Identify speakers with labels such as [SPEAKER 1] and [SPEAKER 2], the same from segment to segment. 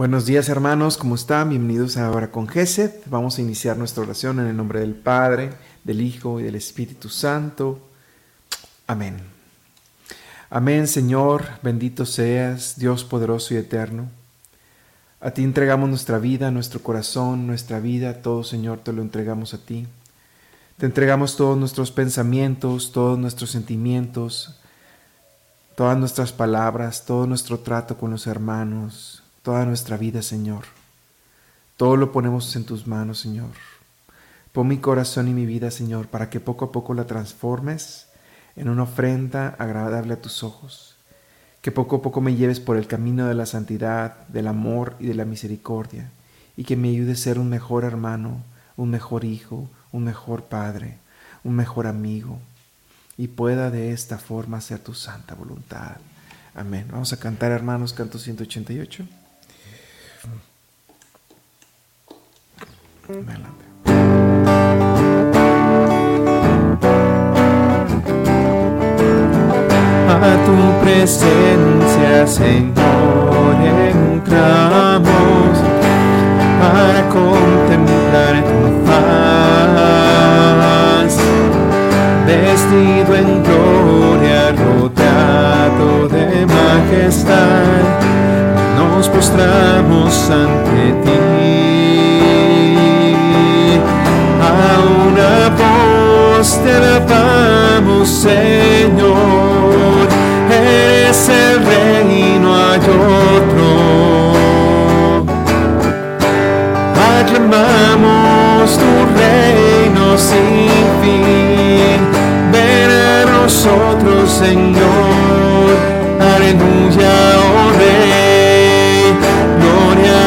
[SPEAKER 1] Buenos días hermanos, ¿cómo están? Bienvenidos Ahora con Gesed. Vamos a iniciar nuestra oración en el nombre del Padre, del Hijo y del Espíritu Santo. Amén. Amén Señor, bendito seas, Dios poderoso y eterno. A ti entregamos nuestra vida, nuestro corazón, nuestra vida, todo Señor te lo entregamos a ti. Te entregamos todos nuestros pensamientos, todos nuestros sentimientos, todas nuestras palabras, todo nuestro trato con los hermanos, toda nuestra vida, Señor. Todo lo ponemos en tus manos, Señor. Pon mi corazón y mi vida, Señor, para que poco a poco la transformes en una ofrenda agradable a tus ojos. Que poco a poco me lleves por el camino de la santidad, del amor y de la misericordia, y que me ayudes a ser un mejor hermano, un mejor hijo, un mejor padre, un mejor amigo, y pueda de esta forma hacer tu santa voluntad. Amén. Vamos a cantar, hermanos, canto 188.
[SPEAKER 2] A tu presencia, Señor, entramos para contemplar tu faz, vestido en gloria, rodeado de majestad, nos postramos ante ti. Te alabamos, Señor. Eres el rey, no hay otro. Aclamamos tu reino sin fin. Ven a nosotros, Señor. Aleluya, oh Rey. Gloria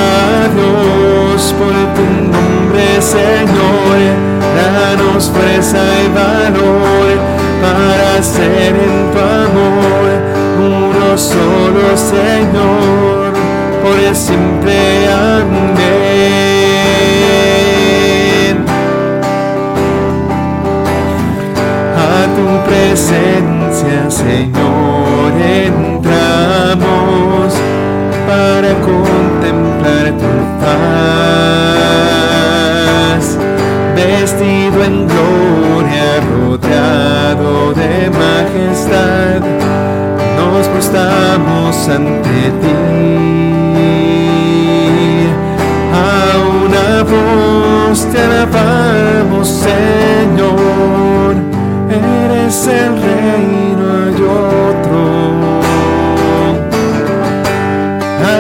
[SPEAKER 2] a Dios por tu nombre, Señor danos fuerza y valor para ser en tu amor uno solo Señor, por el simple. A tu presencia Señor entramos para contemplar tu paz en gloria, rodeado de majestad, nos postamos ante ti. A una voz te alabamos, Señor, eres el reino y otro.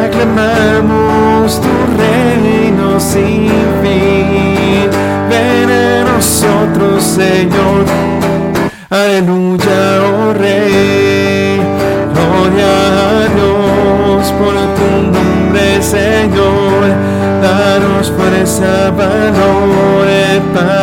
[SPEAKER 2] Aclamamos tu reino sin Señor. Aleluya, oh Rey. Gloria a Dios por tu nombre, Señor. Danos fuerza, valor para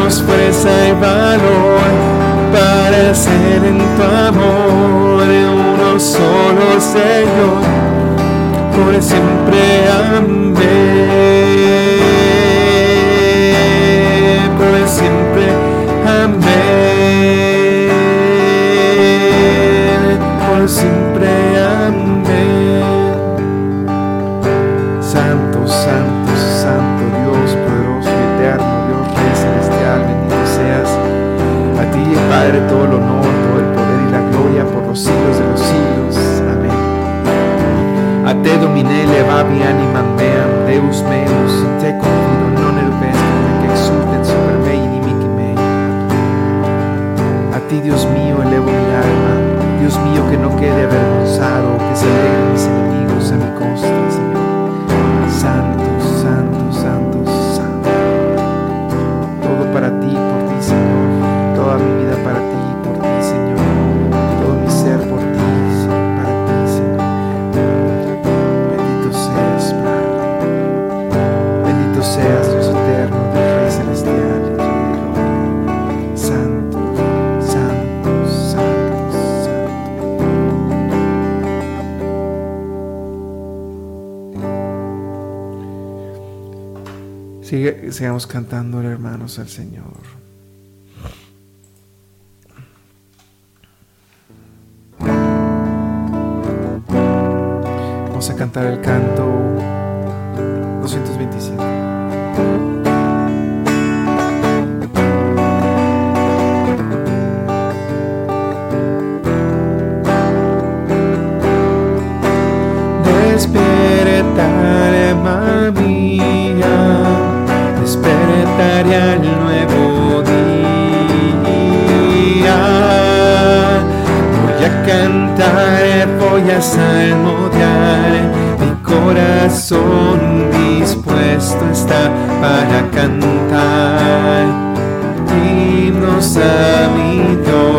[SPEAKER 2] danos fuerza y valor para ser en tu amor uno solo, Señor, por siempre amén.
[SPEAKER 3] Sigamos cantando, hermanos, al Señor. Vamos a cantar el canto 227.
[SPEAKER 2] Voy a cantar, voy a salmodiar, mi corazón dispuesto está para cantar himnos a mi Dios.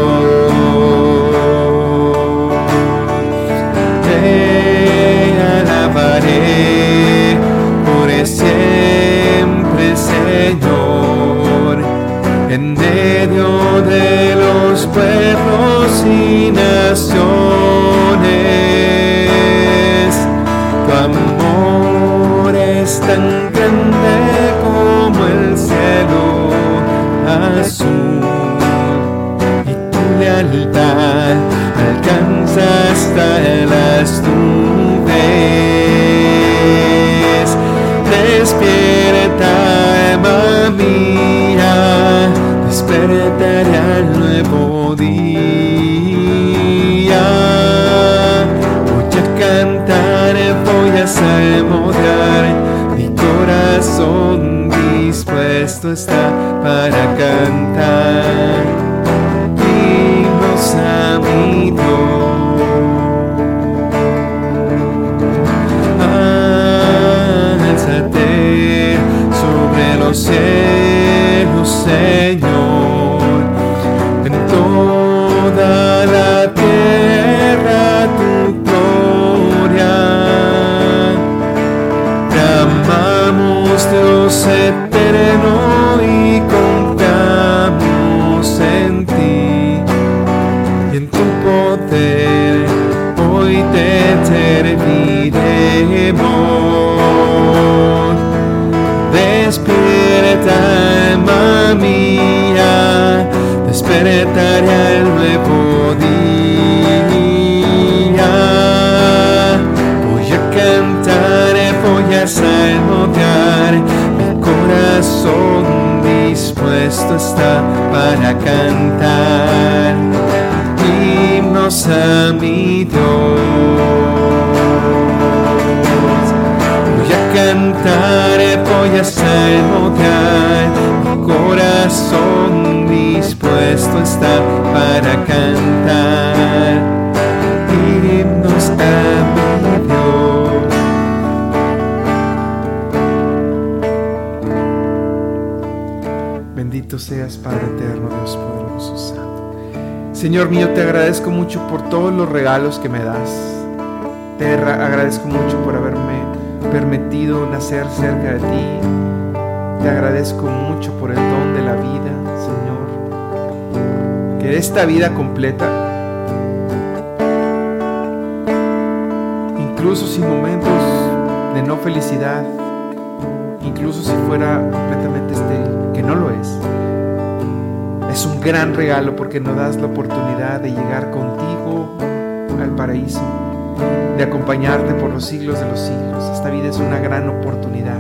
[SPEAKER 2] Está para cantar. Para cantar himnos a mi Dios. Voy a cantar, voy a salmodiar, corazón dispuesto está para cantar himnos a mi Dios.
[SPEAKER 3] Bendito seas, Padre Señor mío, te agradezco mucho por todos los regalos que me das. Te agradezco mucho por haberme permitido nacer cerca de ti. Te agradezco mucho por el don de la vida, que esta vida completa, incluso sin momentos de no felicidad, incluso si fuera completamente estéril, que no lo es, es un gran regalo porque nos das la oportunidad de llegar contigo al paraíso, de acompañarte por los siglos de los siglos. Esta vida es una gran oportunidad.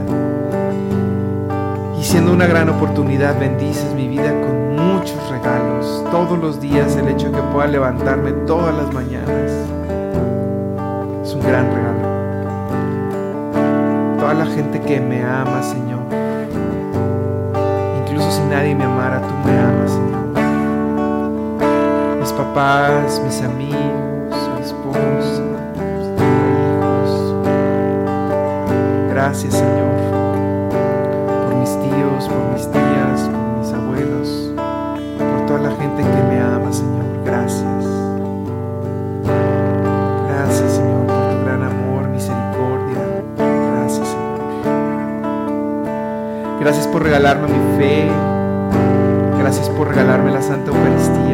[SPEAKER 3] Y siendo una gran oportunidad, bendices mi vida con muchos regalos. Todos los días el hecho de que pueda levantarme todas las mañanas es un gran regalo. Toda la gente que me ama, Señor. Incluso si nadie me amara, tú me amas. Mis papás, mis amigos, mi esposa, mis hijos. Gracias, Señor, por mis tíos, por mis tías, por mis abuelos toda la gente que me ama, Señor. Gracias. Gracias, Señor, por tu gran amor, misericordia. Gracias, Señor. Gracias por regalarme mi fe. Gracias por regalarme la Santa Eucaristía.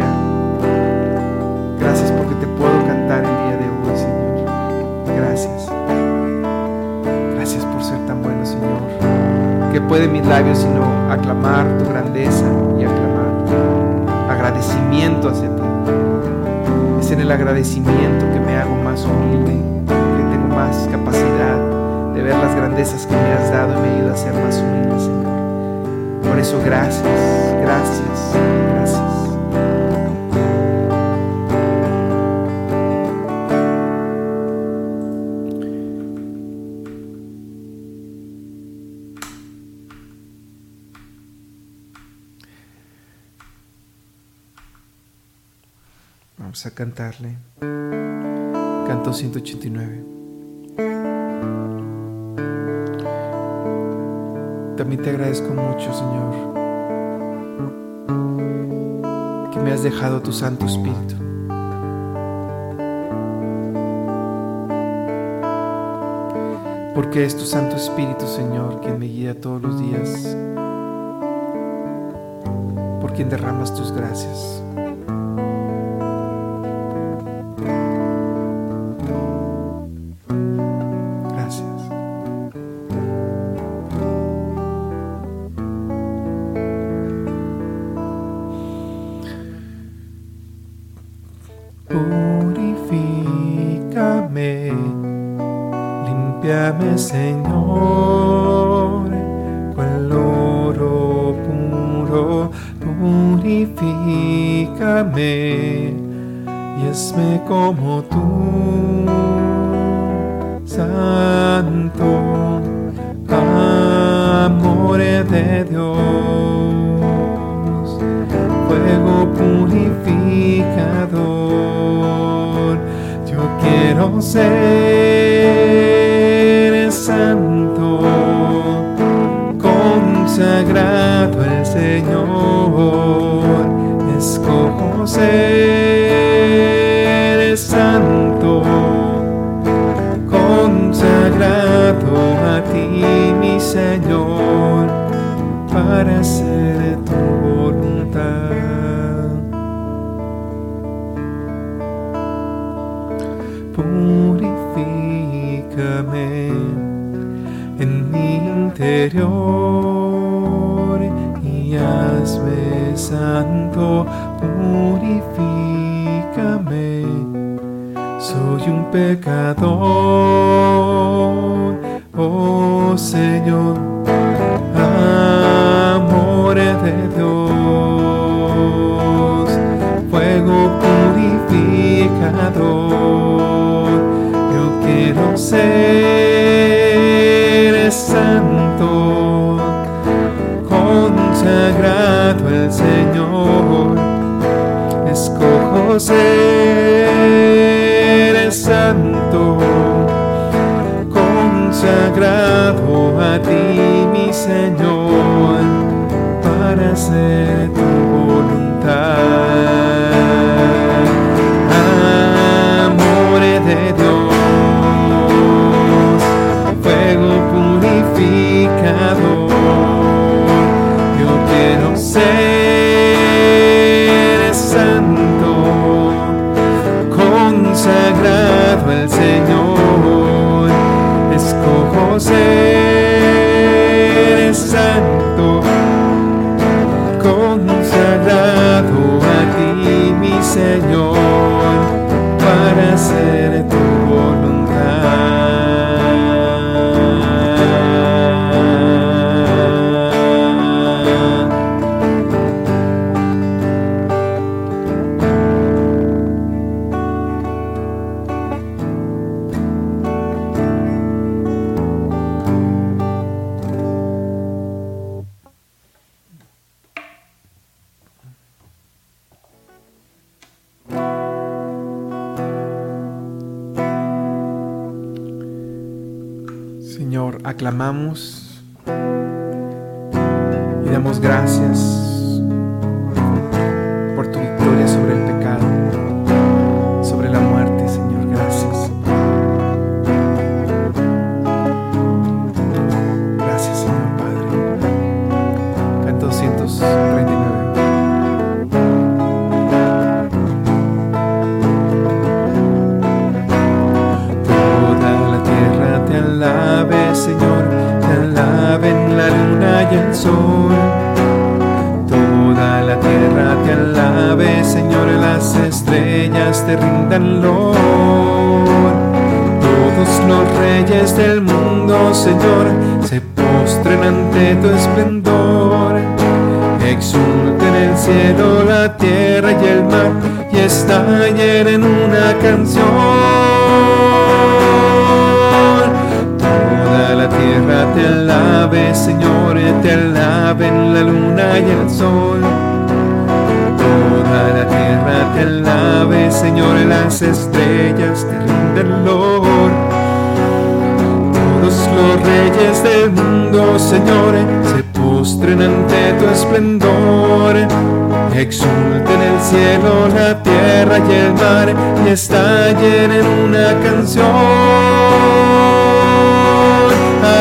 [SPEAKER 2] Pueden mis labios sino aclamar tu grandeza y aclamar agradecimiento hacia ti. Es en el agradecimiento que me hago más humilde, que tengo más capacidad de ver las grandezas que me has dado y me ayuda a ser más humilde, Señor. Por eso gracias, gracias, gracias. Vamos a cantarle. Canto 189. También te agradezco mucho, Señor, que me has dejado tu Santo Espíritu. Porque es tu Santo Espíritu, Señor, quien me guía todos los días, por quien derramas tus gracias. Señor, cual oro puro, purifícame y esme como tú, Santo, amor de Dios, fuego purificador, yo quiero ser santo, consagrado el Señor, escojo ser santo, consagrado a ti, mi Señor, para hacer tu voluntad. Interior y hazme santo, purifícame. Soy un pecador, oh Señor, amor de Dios, fuego purificador. Yo quiero ser escojo ser santo, consagrado a ti, mi Señor, para hacer tu voluntad. Amor de Dios Yo quiero ser aclamamos y damos gracias te rindan. Todos los reyes del mundo, Señor, se postren ante tu esplendor. Exulten el cielo, la tierra y el mar, y estallen en una canción. Toda la tierra te alabe, Señor, te alaben la luna y el sol. La tierra te alabe, Señor, las estrellas te rinden loor. Todos los reyes del mundo, Señor, se postren ante tu esplendor. Exulten el cielo, la tierra y el mar, y estallen en una canción.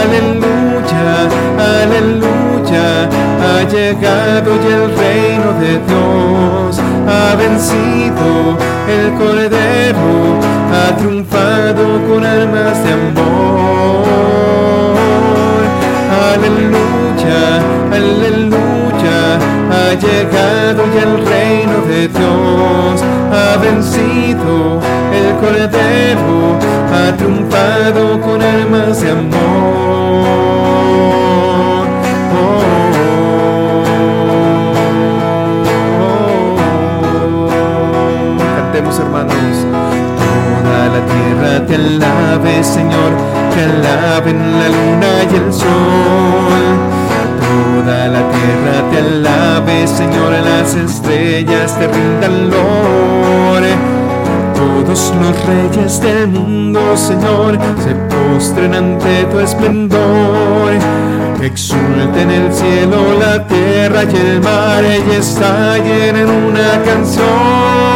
[SPEAKER 2] Aleluya, aleluya, ha llegado y el reino el cordero, ha triunfado con almas de amor. Aleluya, aleluya, ha llegado y el reino de Dios ha vencido el cordero, ha triunfado con almas de amor. Tierra te alabe, Señor, te alaben la luna y el sol. Toda la tierra te alabe, Señor, las estrellas te rindan lore. Todos los reyes del mundo, Señor, se postren ante tu esplendor. Exulten el cielo, la tierra y el mar, y estallen en una canción.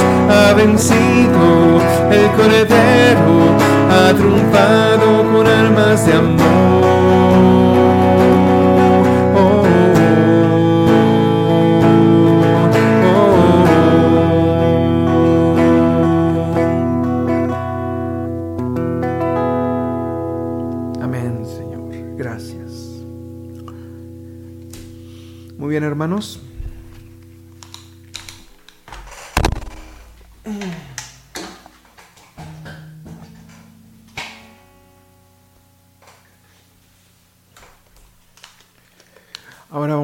[SPEAKER 2] ha vencido el cordero, ha triunfado con armas de amor.
[SPEAKER 4] Amén, Señor. Gracias. Muy bien, hermanos.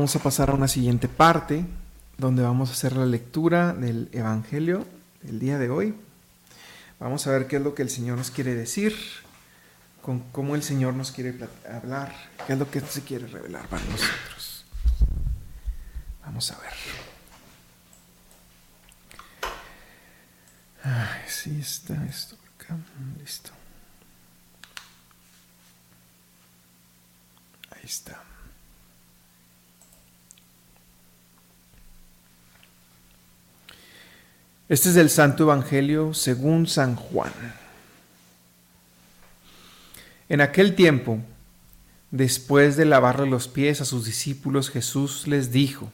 [SPEAKER 4] Vamos a pasar a una siguiente parte donde vamos a hacer la lectura del Evangelio del día de hoy. Vamos a ver qué es lo que el Señor nos quiere decir, con cómo el Señor nos quiere hablar, qué es lo que se quiere revelar para nosotros. Vamos a ver. Ay, está esto acá. Listo. Ahí está. Este es el Santo Evangelio según San Juan. En aquel tiempo, después de lavarle los pies a sus discípulos, Jesús les dijo,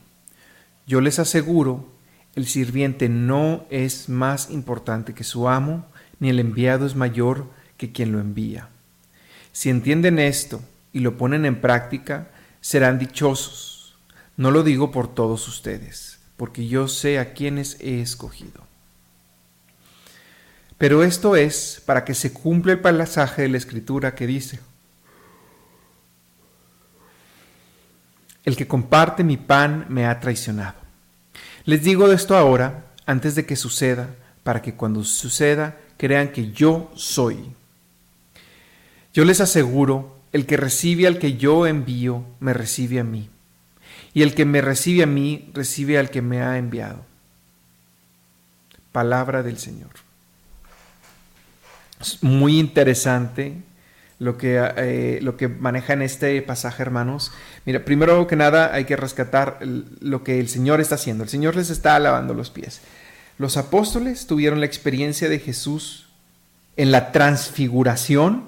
[SPEAKER 4] yo les aseguro, el sirviente no es más importante que su amo, ni el enviado es mayor que quien lo envía. Si entienden esto y lo ponen en práctica, serán dichosos. No lo digo por todos ustedes, porque yo sé a quienes he escogido. Pero esto es para que se cumpla el pasaje de la escritura que dice, el que comparte mi pan me ha traicionado. Les digo esto ahora, antes de que suceda, para que cuando suceda crean que yo soy. Yo les aseguro, el que recibe al que yo envío, me recibe a mí. Y el que me recibe a mí, recibe al que me ha enviado. Palabra del Señor. Es muy interesante lo que, eh, lo que maneja en este pasaje, hermanos. Mira, primero que nada hay que rescatar lo que el Señor está haciendo. El Señor les está lavando los pies. Los apóstoles tuvieron la experiencia de Jesús
[SPEAKER 2] en la transfiguración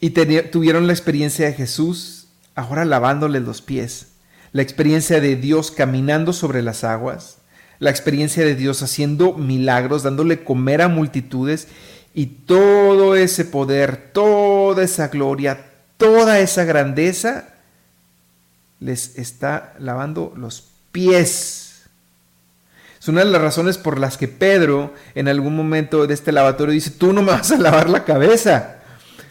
[SPEAKER 2] y tuvieron la experiencia de Jesús ahora lavándoles los pies, la experiencia de Dios caminando sobre las aguas, la experiencia de Dios haciendo milagros, dándole comer a multitudes y todo ese poder, toda esa gloria, toda esa grandeza les está lavando los pies. Es una de las razones por las que Pedro en algún momento de este lavatorio dice, tú no me vas a lavar la cabeza,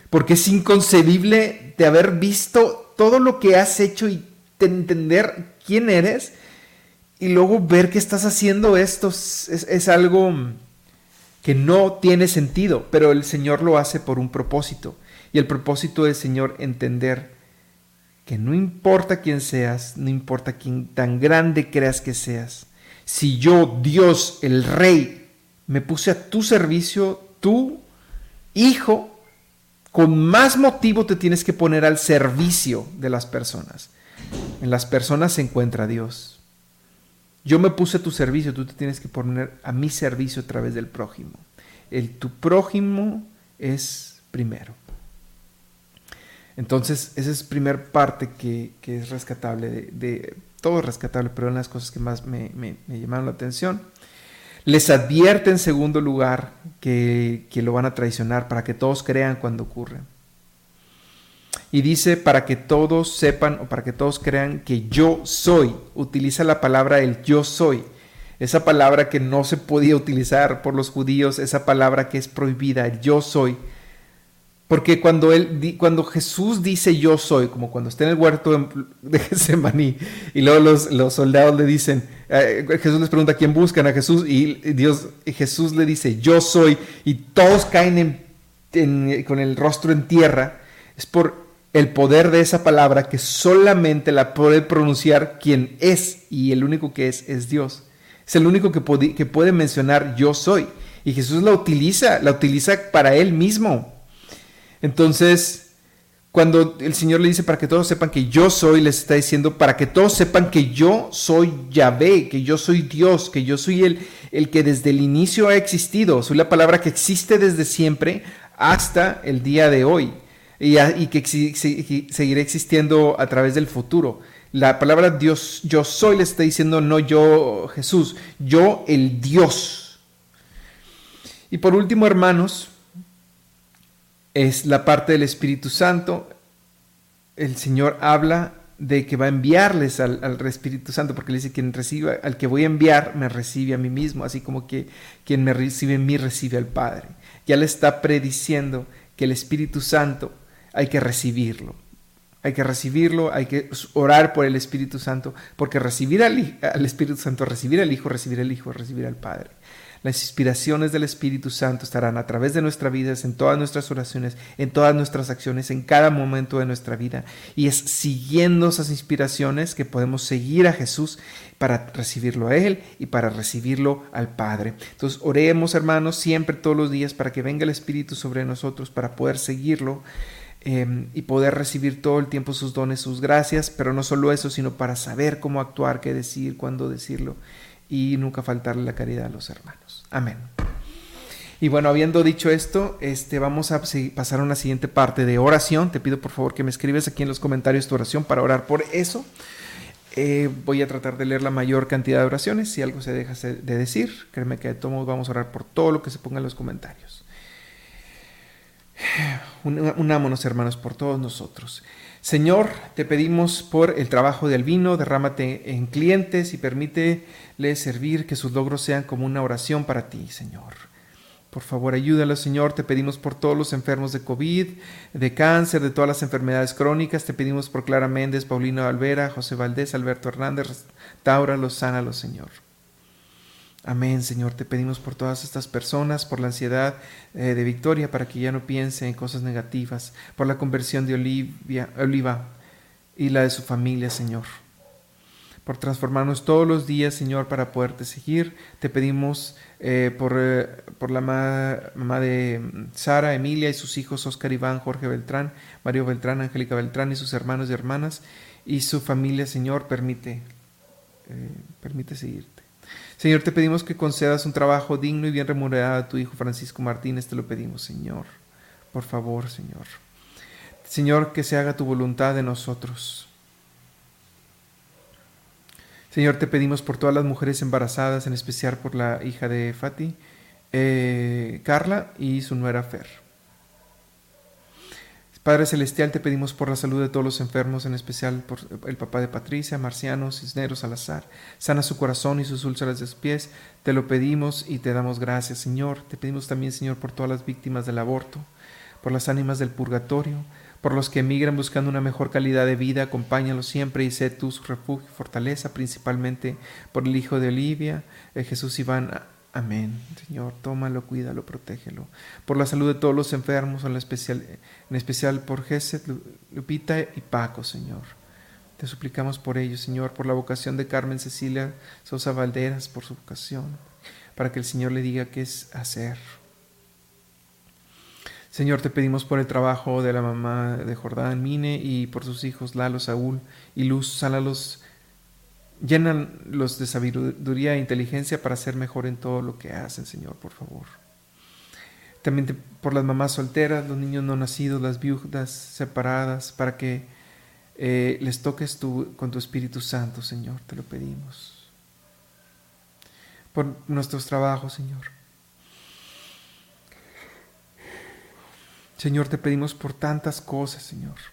[SPEAKER 2] porque es inconcebible de haber visto todo lo que has hecho y entender quién eres y luego ver que estás haciendo esto es, algo que no tiene sentido, pero el Señor lo hace por un propósito. Y el propósito del Señor entender que no importa quién seas, no importa quién tan grande creas que seas, si yo, Dios, el Rey, me puse a tu servicio, tú, hijo, con más motivo te tienes que poner al servicio de las personas. En las personas se encuentra Dios. Yo me puse a tu servicio, tú te tienes que poner a mi servicio a través del prójimo. El tu prójimo es primero. Entonces, esa es primer parte que, es rescatable, de, todo es rescatable, pero una de las cosas que más me, llamaron la atención. Les advierte en segundo lugar que, que lo van a traicionar para que todos crean cuando ocurre. Y dice para que todos sepan o para que todos crean que yo soy. Utiliza la palabra el yo soy. Esa palabra que no se podía utilizar por los judíos, esa palabra que es prohibida, yo soy porque cuando, él, cuando Jesús dice yo soy, como cuando está en el huerto de Getsemaní, y luego los, soldados le dicen, eh, Jesús les pregunta quién buscan a Jesús, y Dios, Jesús le dice yo soy, y todos caen con el rostro en tierra, es por el poder de esa palabra que solamente la puede pronunciar quien es, y el único que es es Dios. Es el único que, que puede mencionar yo soy. Y Jesús la utiliza, la utiliza para él mismo. Entonces, cuando el Señor le dice para que todos sepan que yo soy, les está diciendo para que todos sepan que yo soy Yahvé, que yo soy Dios, que yo soy el, el que desde el inicio ha existido. Soy la palabra que existe desde siempre hasta el día de hoy y, que seguirá existiendo a través del futuro. La palabra Dios, yo soy, le está diciendo no yo Jesús, yo el Dios. Y por último, hermanos, es la parte del Espíritu Santo. El Señor habla de que va a enviarles al, Espíritu Santo, porque le dice, quien reciba, al que voy a enviar, me recibe a mí mismo, así como que quien me recibe en mí, recibe al Padre. Ya le está prediciendo que el Espíritu Santo hay que recibirlo. Hay que recibirlo, hay que orar por el Espíritu Santo, porque recibir al, al Espíritu Santo, recibir al Hijo, recibir al Hijo, recibir al Padre. Las inspiraciones del Espíritu Santo estarán a través de nuestras vidas, en todas nuestras oraciones, en todas nuestras acciones, en cada momento de nuestra vida. Y es siguiendo esas inspiraciones que podemos seguir a Jesús para recibirlo a Él y para recibirlo al Padre. Entonces oremos hermanos siempre, todos los días, para que venga el Espíritu sobre nosotros, para poder seguirlo. Em, y poder recibir todo el tiempo sus dones, sus gracias, pero no solo eso, sino para saber cómo actuar, qué decir, cuándo decirlo y nunca faltarle la caridad a los hermanos. Amén. Y bueno, habiendo dicho esto, este, vamos a pasar a una siguiente parte de oración. Te pido por favor que me escribes aquí en los comentarios tu oración para orar por eso. Eh, voy a tratar de leer la mayor cantidad de oraciones. Si algo se deja de decir, créeme que de todos vamos a orar por todo lo que se ponga en los comentarios. Unámonos, hermanos, por todos nosotros. Señor, te pedimos por el trabajo del vino, derrámate en clientes y permítele servir que sus logros sean como una oración para ti, Señor. Por favor, ayúdalo, Señor. Te pedimos por todos los enfermos de COVID, de cáncer, de todas las enfermedades crónicas. Te pedimos por Clara Méndez, Paulino Alvera, José Valdés, Alberto Hernández, Taura, los sánalos, Señor. Amén, Señor. Te pedimos por todas estas personas, por la ansiedad eh, de Victoria, para que ya no piense en cosas negativas, por la conversión de Olivia, Oliva y la de su familia, Señor. Por transformarnos todos los días, Señor, para poderte seguir. Te pedimos eh, por, eh, por, la mamá de Sara, Emilia y sus hijos, Oscar Iván, Jorge Beltrán, Mario Beltrán, Angélica Beltrán y sus hermanos y hermanas y su familia, Señor, permite, permite seguir. Señor, te pedimos que concedas un trabajo digno y bien remunerado a tu Hijo Francisco Martínez, te lo pedimos, Señor. Por favor, Señor. Señor, que se haga tu voluntad en nosotros. Señor, te pedimos por todas las mujeres embarazadas, en especial por la hija de Fati, eh, Carla y su nuera Fer. Padre Celestial, te pedimos por la salud de todos los enfermos, en especial por el papá de Patricia, Marciano, Cisneros, Salazar. Sana su corazón y sus úlceras de sus pies. Te lo pedimos y te damos gracias, Señor. Te pedimos también, Señor, por todas las víctimas del aborto, por las ánimas del purgatorio, por los que emigran buscando una mejor calidad de vida. Acompáñalos siempre y sé tú su refugio y fortaleza, principalmente por el Hijo de Olivia, eh, Jesús Iván Amén. Señor, tómalo, cuídalo, protégelo. Por la salud de todos los enfermos, en especial, por Geset, Lupita y Paco, Señor. Te suplicamos por ellos, Señor, por la vocación de Carmen Cecilia Sosa Valderas, por su vocación, para que el Señor le diga qué es hacer. Señor, te pedimos por el trabajo de la mamá de Jordán, Mine, y por sus hijos Lalo, Saúl y Luz, sálalos Llenan los de sabiduría e inteligencia para ser mejor en todo lo que hacen, Señor, por favor. También por las mamás solteras, los niños no nacidos, las viudas separadas, para que eh, les toques tú con tu Espíritu Santo, Señor, te lo pedimos. Por nuestros trabajos, Señor. Señor, te pedimos por tantas cosas, Señor.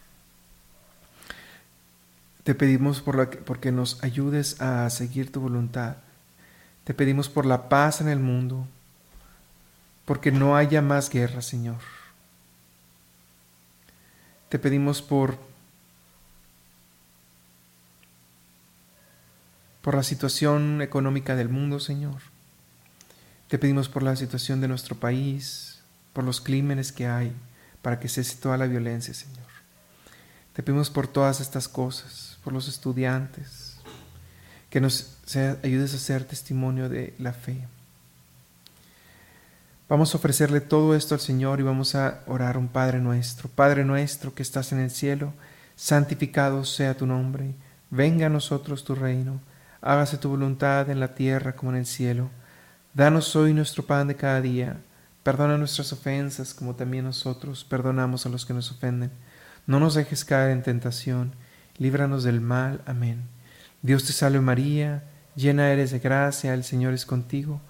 [SPEAKER 2] Te pedimos por la, porque nos ayudes a seguir tu voluntad. Te pedimos por la paz en el mundo, porque no haya más guerra, Señor. Te pedimos por, por la situación económica del mundo, Señor. Te pedimos por la situación de nuestro país, por los crímenes que hay, para que cese toda la violencia, Señor. Te pedimos por todas estas cosas por los estudiantes, que nos ayudes a ser testimonio de la fe. Vamos a ofrecerle todo esto al Señor y vamos a orar un Padre nuestro. Padre nuestro que estás en el cielo, santificado sea tu nombre. Venga a nosotros tu reino. Hágase tu voluntad en la tierra como en el cielo. Danos hoy nuestro pan de cada día. Perdona nuestras ofensas como también nosotros perdonamos a los que nos ofenden. No nos dejes caer en tentación líbranos del mal. Amén. Dios te salve María, llena eres de gracia, el Señor es contigo.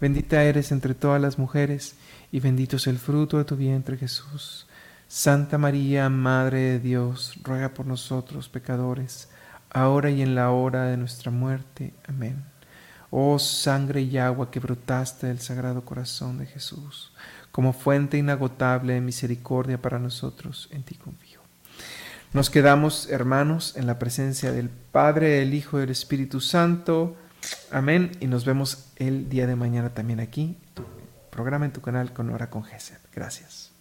[SPEAKER 2] Bendita eres entre todas las mujeres, y bendito es el fruto de tu vientre Jesús. Santa María, Madre de Dios, ruega por nosotros pecadores, ahora y en la hora de nuestra muerte. Amén. Oh sangre y agua que brotaste del Sagrado Corazón de Jesús, como fuente inagotable de misericordia para nosotros, en ti confío. Nos quedamos, hermanos, en la presencia del Padre, el Hijo y el Espíritu Santo. Amén. Y nos vemos el día de mañana también aquí, tu programa en tu canal con Hora con Gesed. Gracias.